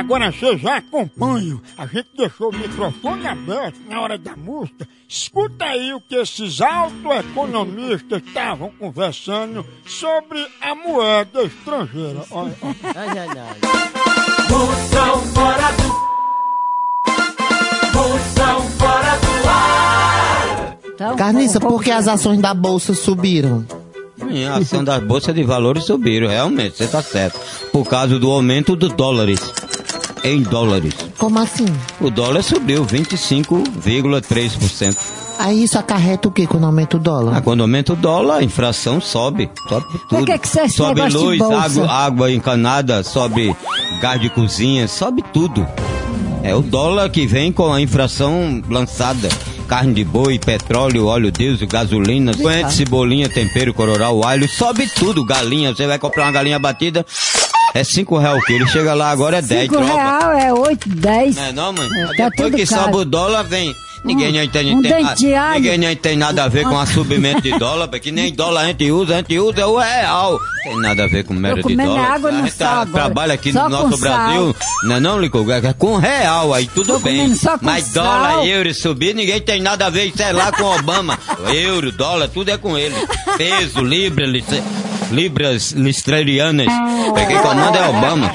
agora vocês já acompanham. A gente deixou o microfone aberto na hora da música. Escuta aí o que esses autoeconomistas estavam conversando sobre a moeda estrangeira. Olha, olha. Moção fora do. Moção fora do ar. Então, Carniça, vamos- por que as ações da bolsa subiram? Sim, a ação das bolsas de valores subiram, realmente, você tá certo. Por causa do aumento dos dólares. Em dólares. Como assim? O dólar subiu 25,3%. Aí isso acarreta o que quando aumenta o Ah, dólar? quando aumenta o dólar, a inflação sobe. Sobe tudo. que que você é esse sobe luz, água, água encanada, sobe gás de cozinha, sobe tudo. É o dólar que vem com a inflação lançada. Carne de boi, petróleo, óleo diesel, gasolina, cebolinha, tempero, cororal, alho, sobe tudo. Galinha, você vai comprar uma galinha batida, é 5 reais o quilo. Chega lá agora é 10, Cinco troca. real é oito, dez. Não é não, mãe? É, tá Depois tudo que caro. sobe o dólar, vem. Ninguém Um- não entende, um tem, alho. ninguém não tem nada a ver com a subimento de dólar, porque nem dólar a gente usa, a gente usa o real. Tem nada a ver com mera de dólar. água a gente tá- sal trabalha aqui Só no nosso Brasil, não é não, Lico? É Com real, aí tudo Tô bem. comendo só com Mas sal. dólar, euro subir, ninguém tem nada a ver, isso é lá com Obama. euro, dólar, tudo é com ele. Peso, libra, lice- libras listrerianas. Quem comanda é Obama.